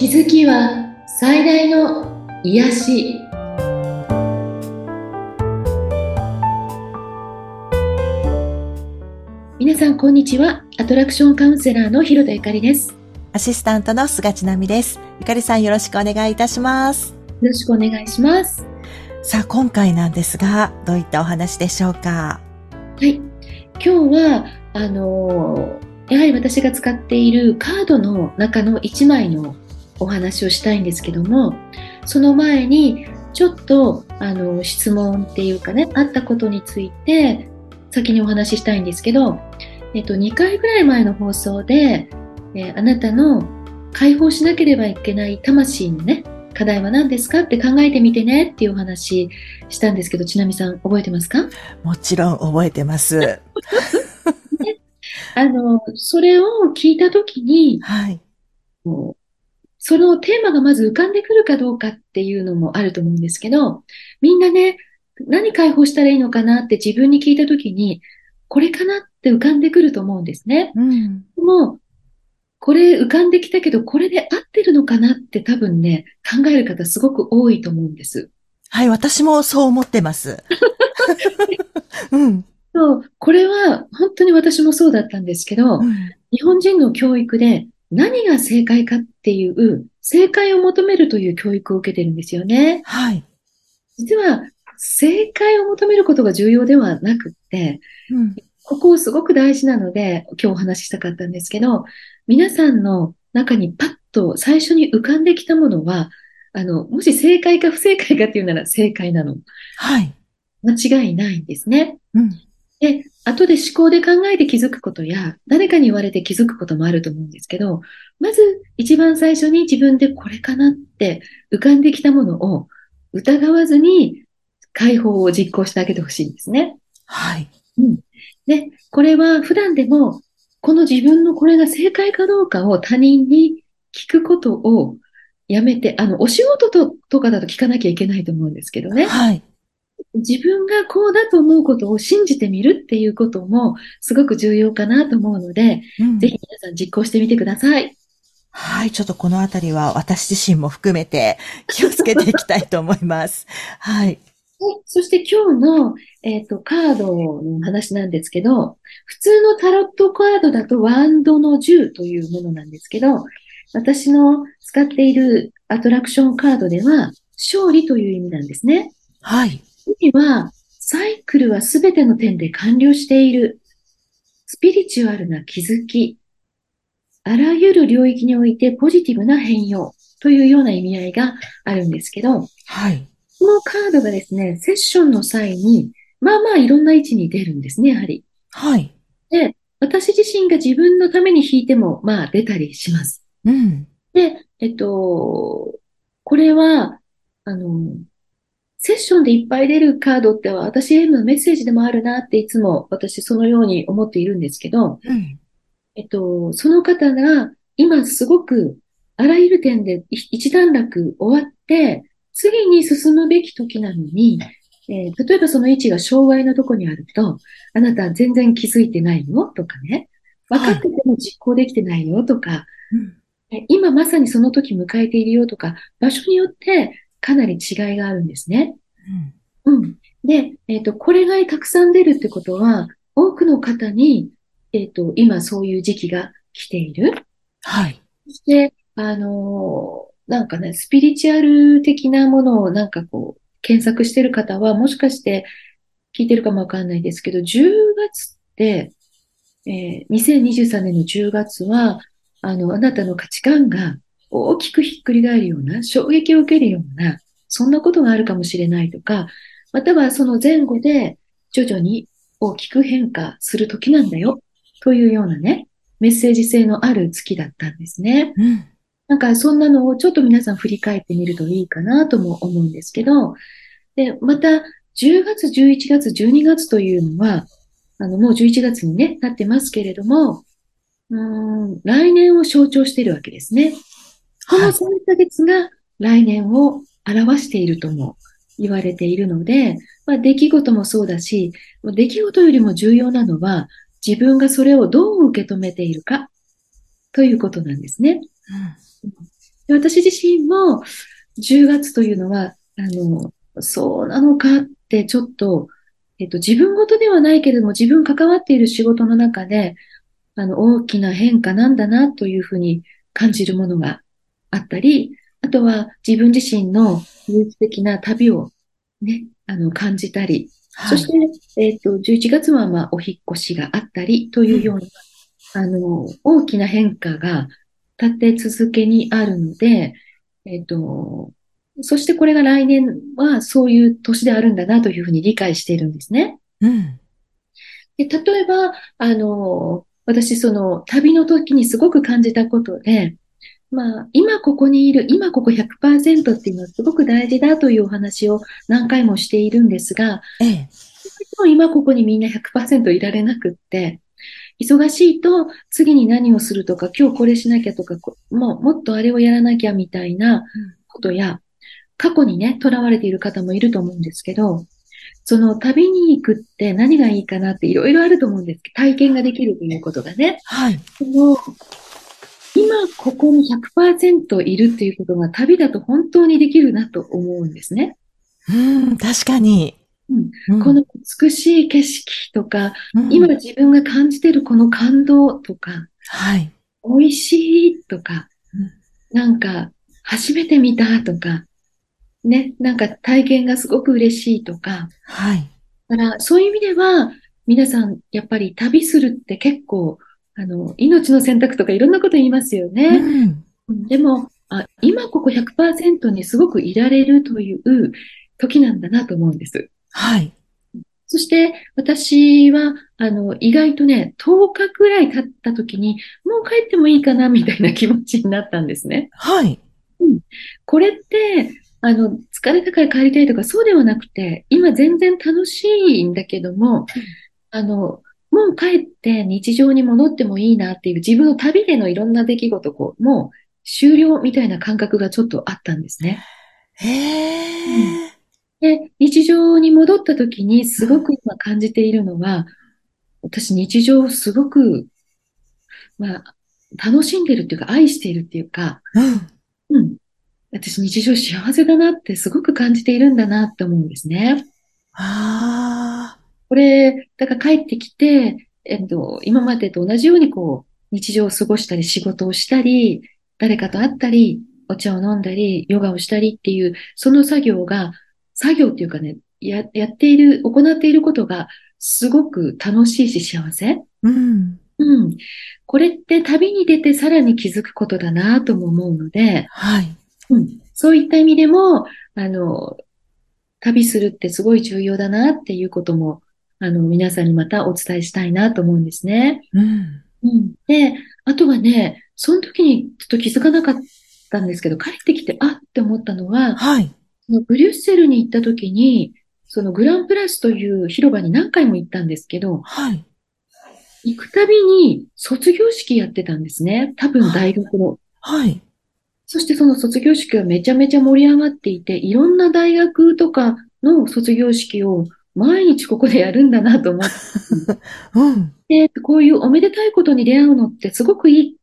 気づきは最大の癒し。皆さんこんにちは。アトラクションカウンセラーの広田ゆかりです。アシスタントの菅千奈美です。ゆかりさんよろしくお願いいたします。よろしくお願いします。さあ今回なんですがどういったお話でしょうか？はい。今日はあのやはり私が使っているカードの中の1枚のお話をしたいんですけどもその前にちょっとあの質問っていうかねあったことについて先にお話ししたいんですけど、えっと、2回ぐらい前の放送で、えー、あなたの解放しなければいけない魂のね課題は何ですかって考えてみてねっていうお話したんですけど、ちなみさん覚えてますか？もちろん覚えてます。あの、それを聞いたときに、はい。そのテーマがまず浮かんでくるかどうかっていうのもあると思うんですけど、みんなね、何解放したらいいのかなって自分に聞いたときに、これかなって浮かんでくると思うんですね。うん、でも、これ浮かんできたけど、これで合ってるのかなって多分ね、考える方すごく多いと思うんです。はい、私もそう思ってます。うん。そう、これは本当に私もそうだったんですけど、うん、日本人の教育で何が正解かっていう正解を求めるという教育を受けてるんですよね。はい。実は正解を求めることが重要ではなくって、うん、ここすごく大事なので今日お話ししたかったんですけど、皆さんの中にパッと最初に浮かんできたものは、あの、もし正解か不正解かっていうなら正解なの。はい。間違いないんですね。うん。で、後で思考で考えて気づくことや、誰かに言われて気づくこともあると思うんですけど、まず一番最初に自分でこれかなって浮かんできたものを疑わずに解放を実行してあげてほしいんですね。はい。うん。で、これは普段でも、この自分のこれが正解かどうかを他人に聞くことをやめて、あの、お仕事ととかだと聞かなきゃいけないと思うんですけどね。はい。自分がこうだと思うことを信じてみるっていうこともすごく重要かなと思うので、うん、ぜひ皆さん実行してみてください。はい。ちょっとこのあたりは私自身も含めて気をつけていきたいと思います。はい。そして今日の、えっ、ー、と、カードの話なんですけど、普通のタロットカードだとワンドの10というものなんですけど、私の使っているアトラクションカードでは、勝利という意味なんですね。はい。意味は、サイクルはすべての点で完了している。スピリチュアルな気づき。あらゆる領域においてポジティブな変容というような意味合いがあるんですけど、はい。このカードがですね、セッションの際に、まあまあいろんな位置に出るんですね、やはり。はい。で、私自身が自分のために引いても、まあ出たりします。うん。で、えっと、これは、あの、セッションでいっぱい出るカードっては私へのメッセージでもあるなっていつも私そのように思っているんですけど、うん、えっと、その方が今すごくあらゆる点で一段落終わって、次に進むべき時なのに、えー、例えばその位置が障害のとこにあると、あなた全然気づいてないよとかね、分かってても実行できてないよとか、はい、今まさにその時迎えているよとか、場所によってかなり違いがあるんですね。うん。うん、で、えっ、ー、と、これがたくさん出るってことは、多くの方に、えっ、ー、と、今そういう時期が来ている。はい。そして、あのー、なんかね、スピリチュアル的なものをなんかこう、検索してる方は、もしかして聞いてるかもわかんないですけど、10月って、えー、2023年の10月は、あの、あなたの価値観が大きくひっくり返るような、衝撃を受けるような、そんなことがあるかもしれないとか、またはその前後で徐々に大きく変化する時なんだよ、というようなね、メッセージ性のある月だったんですね。うん、なんかそんなのをちょっと皆さん振り返ってみるといいかなとも思うんですけど、で、また10月、11月、12月というのは、あの、もう11月にね、なってますけれども、うん、来年を象徴しているわけですね。この3ヶ月が来年を表しているとも言われているので、まあ、出来事もそうだし、出来事よりも重要なのは、自分がそれをどう受け止めているかということなんですね。うん、私自身も10月というのは、あの、そうなのかってちょっと、えっと、自分ごとではないけれども、自分関わっている仕事の中で、あの、大きな変化なんだなというふうに感じるものがあったり、あとは自分自身の技術的な旅をね、あの、感じたり、はい、そして、えっ、と、11月は、まあ、お引っ越しがあったりというような、あの、大きな変化が立て続けにあるので、えっ、と、そしてこれが来年はそういう年であるんだなというふうに理解しているんですね。うん。で、例えば、あの、私、その、旅の時にすごく感じたことで、まあ、今ここにいる、今ここ100%っていうのはすごく大事だというお話を何回もしているんですが、ええ。今ここにみんな100%いられなくって、忙しいと次に何をするとか、今日これしなきゃとか、こもうもっとあれをやらなきゃみたいなことや、過去にね、囚われている方もいると思うんですけど、その旅に行くって何がいいかなっていろいろあると思うんですけど、体験ができるということがね。はい。その今ここに100%いるっていうことが旅だと本当にできるなと思うんですね。うん、確かに。うんうんこの美しい景色とか、うん今自分が感じてるこの感動とか、はい。美味しいとかうん、なんか初めて見たとか、ね、なんか体験がすごく嬉しいとか、はい。だからそういう意味では、皆さんやっぱり旅するって結構、あの、命の選択とかいろんなこと言いますようね。ん。うんでも、あ、今ここ100%にすごくいられるという時なんだなと思うんです。はい。そして、私は、あの、意外とね、10日くらい経った時に、もう帰ってもいいかな、みたいな気持ちになったんですね。はい。これって、あの、疲れたから帰りたいとか、そうではなくて、今全然楽しいんだけども、あの、もう帰って日常に戻ってもいいなっていう自分の旅でのいろんな出来事、こう、もう終了みたいな感覚がちょっとあったんですね。へえ。で、日常に戻った時にすごく今感じているのは、私日常をすごく、まあ、楽しんでるっていうか、愛しているっていうか、うん。うん。私日常幸せだなってすごく感じているんだなって思うんですね。ああ。これ、だから帰ってきて、えっと、今までと同じようにこう、日常を過ごしたり、仕事をしたり、誰かと会ったり、お茶を飲んだり、ヨガをしたりっていう、その作業が、作業っていうかね、や、やっている、行っていることが、すごく楽しいし幸せ。うん。うん。これって旅に出てさらに気づくことだなとも思うので、はい。うん。そういった意味でも、あの、旅するってすごい重要だなっていうことも、あの、皆さんにまたお伝えしたいなと思うんですね。うん。うん。で、あとはね、その時にちょっと気づかなかったんですけど、帰ってきて、あって思ったのは、はい。そのブリュッセルに行った時に、そのグランプラスという広場に何回も行ったんですけど、はい。行くたびに卒業式やってたんですね。多分大学の。はい。そしてその卒業式はめちゃめちゃ盛り上がっていて、いろんな大学とかの卒業式を毎日ここでやるんだなと思って、うん。こういうおめでたいことに出会うのってすごくいい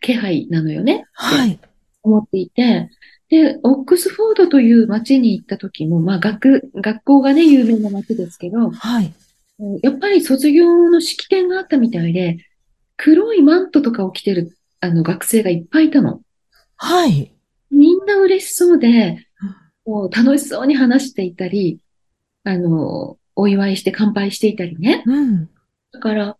気配なのよね。はい。思っていて、で、オックスフォードという街に行った時も、まあ学、学校がね、有名な街ですけど、はい。やっぱり卒業の式典があったみたいで、黒いマントとかを着てる、あの、学生がいっぱいいたの。はい。みんな嬉しそうで、もう楽しそうに話していたり、あの、お祝いして乾杯していたりね。うん。だから、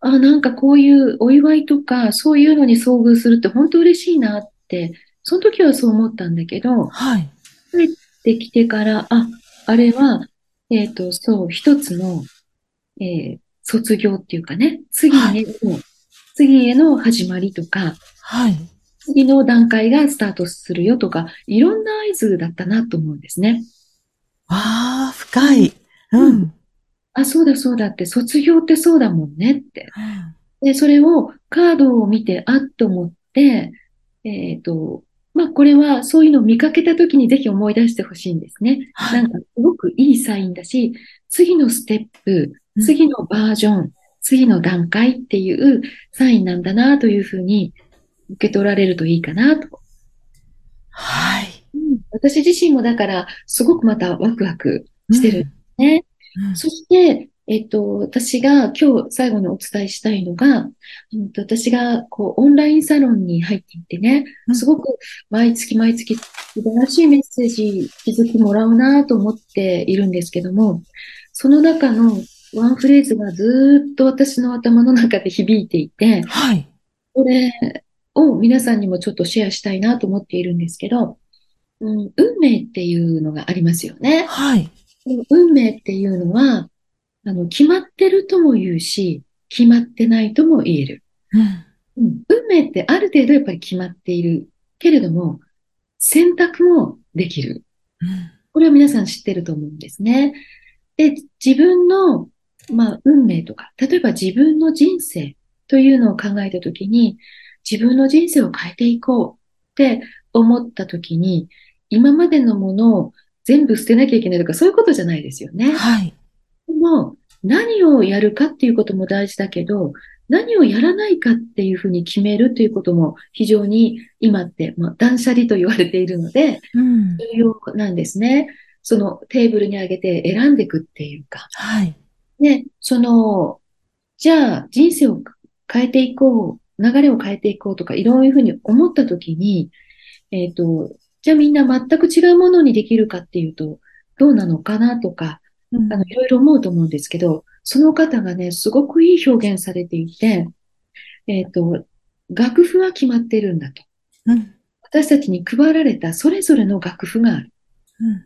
あ、なんかこういうお祝いとか、そういうのに遭遇するって本当嬉しいなって、その時はそう思ったんだけど、はい。帰ってきてから、あ、あれは、えっと、そう、一つの、えー卒業っていうかね、次への、次への始まりとか、はい。次の段階がスタートするよとか、いろんな合図だったなと思うんですね。ああ、深い。うん。あ、そうだそうだって、卒業ってそうだもんねって。で、それをカードを見て、あっと思って、えっと、まあ、これはそういうのを見かけたときにぜひ思い出してほしいんですね。はないん。かすごくいいサインだし、次のステップ、うん次のバージョン、次の段階っていうサインなんだなというふうに受け取られるといいかなとはい。うん、私自身もだから、すごくまたワクワクしてるんですね。うん、そして、えっと、私が今日最後にお伝えしたいのが、うん、私がこうオンラインサロンに入っていってね、すごく毎月毎月素晴らしいメッセージ気づきもらうなと思っているんですけども、その中のワンフレーズがずっと私の頭の中で響いていて、はい。これを皆さんにもちょっとシェアしたいなと思っているんですけど、うん、運命っていうのがありますよね。はい。運命っていうのは、あの、決まってるとも言うし、決まってないとも言える。うん、うん、運命ってある程度やっぱり決まっている。けれども、選択もできる。うん、これは皆さん知ってると思うんですね。で、自分の、まあ、運命とか、例えば自分の人生というのを考えたときに、自分の人生を変えていこうって思ったときに、今までのものを全部捨てなきゃいけないとか、そういうことじゃないですよね。はい。でも、何をやるかっていうことも大事だけど、何をやらないかっていうふうに決めるということも非常に今って、まあ、断捨離と言われているので、重要なんですね。そのテーブルに上げて選んでいくっていうか。はい。で、その、じゃあ人生を変えていこう、流れを変えていこうとか、いろんなふうに思ったときに、えっ、ー、と、じゃあみんな全く違うものにできるかっていうと、どうなのかなとか、あの、いろいろ思うと思うんですけど、その方がね、すごくいい表現されていて、えっ、ー、と、楽譜は決まってるんだと。うん、私たちに配られたそれぞれの楽譜がある。うん、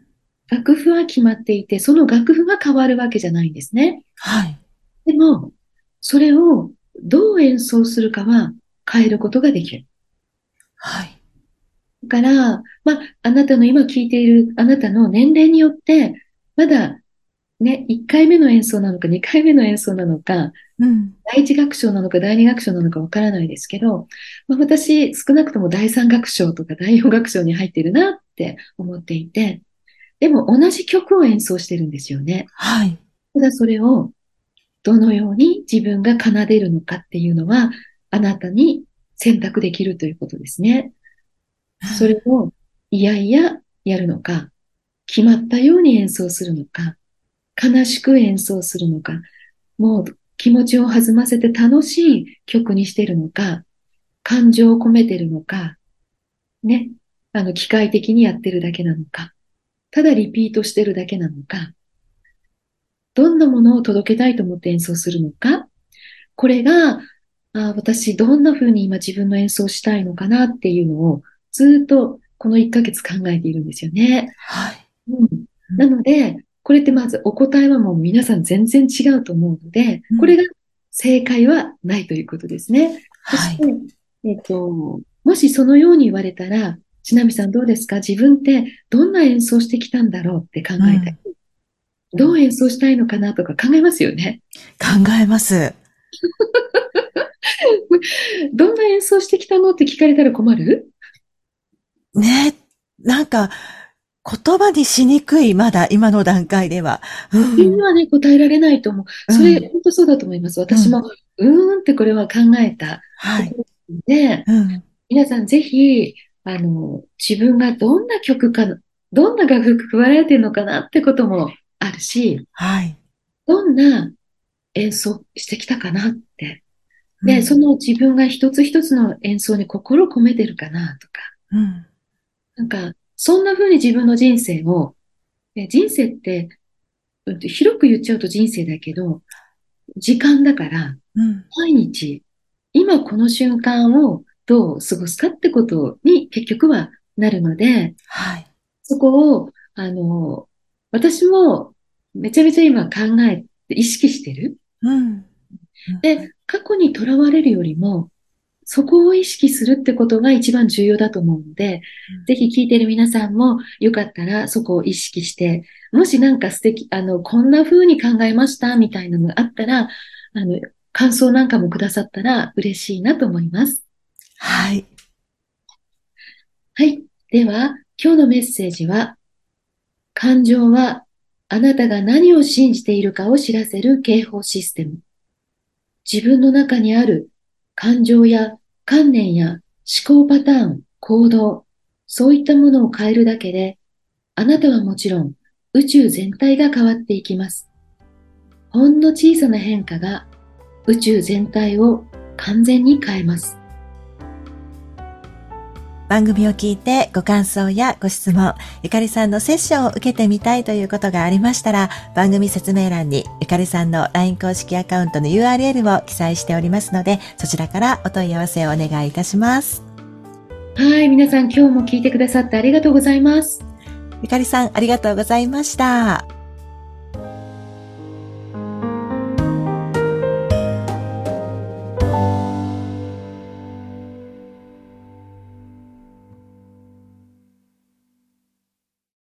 楽譜は決まっていて、その楽譜が変わるわけじゃないんですね。はい。でも、それをどう演奏するかは変えることができる。はい。だから、まあ、あなたの今聞いているあなたの年齢によって、まだね、1回目の演奏なのか2回目の演奏なのか、うん、第一楽章なのか第二楽章なのかわからないですけど、まあ、私少なくとも第三楽章とか第四楽章に入っているなって思っていて、でも同じ曲を演奏してるんですよね。はい。ただそれをどのように自分が奏でるのかっていうのは、あなたに選択できるということですね。それをいやいややるのか、決まったように演奏するのか、悲しく演奏するのか、もう気持ちを弾ませて楽しい曲にしてるのか、感情を込めてるのか、ね、あの、機械的にやってるだけなのか、ただリピートしてるだけなのか、どんなものを届けたいと思って演奏するのか、これが、あ私どんな風に今自分の演奏したいのかなっていうのをずっとこの1ヶ月考えているんですよね。はい。うん、なので、これってまずお答えはもう皆さん全然違うと思うので、これが正解はないということですね。そして、えっ、と、もしそのように言われたら、ちなみさんどうですか？自分ってどんな演奏してきたんだろうって考えたり、うん、どう演奏したいのかなとか考えますよね。考えます。どんな演奏してきたのって聞かれたら困る？ねなんか、言葉にしにくい、まだ今の段階では。うん、はね、答えられないと思う。それ、うん、本当そうだと思います。私も、うん、うーんってこれは考えた。はい。で、うん、皆さんぜひ、あの、自分がどんな曲か、どんな楽譜加えられてるのかなってこともあるし、はい。どんな演奏してきたかなって。で、うん、その自分が一つ一つの演奏に心を込めてるかなとか。うん。なんか、そんな風に自分の人生を、人生って、広く言っちゃうと人生だけど、時間だから、毎日、今この瞬間をどう過ごすかってことに結局はなるので、はい、そこを、あの、私もめちゃめちゃ今考えて意識してる。うん、で、過去にとらわれるよりも、そこを意識するってことが一番重要だと思うので、うん、ぜひ聞いてる皆さんもよかったらそこを意識して、もしなんか素敵、あの、こんな風に考えましたみたいなのがあったら、あの、感想なんかもくださったら嬉しいなと思います。はい。はい。では、今日のメッセージは、感情はあなたが何を信じているかを知らせる警報システム。自分の中にある感情や観念や思考パターン、行動、そういったものを変えるだけで、あなたはもちろん宇宙全体が変わっていきます。ほんの小さな変化が宇宙全体を完全に変えます。番組を聞いてご感想やご質問、ゆかりさんのセッションを受けてみたいということがありましたら、番組説明欄にゆかりさんの LINE 公式アカウントの URL を記載しておりますので、そちらからお問い合わせをお願いいたします。はい、皆さん今日も聞いてくださってありがとうございます。ゆかりさんありがとうございました。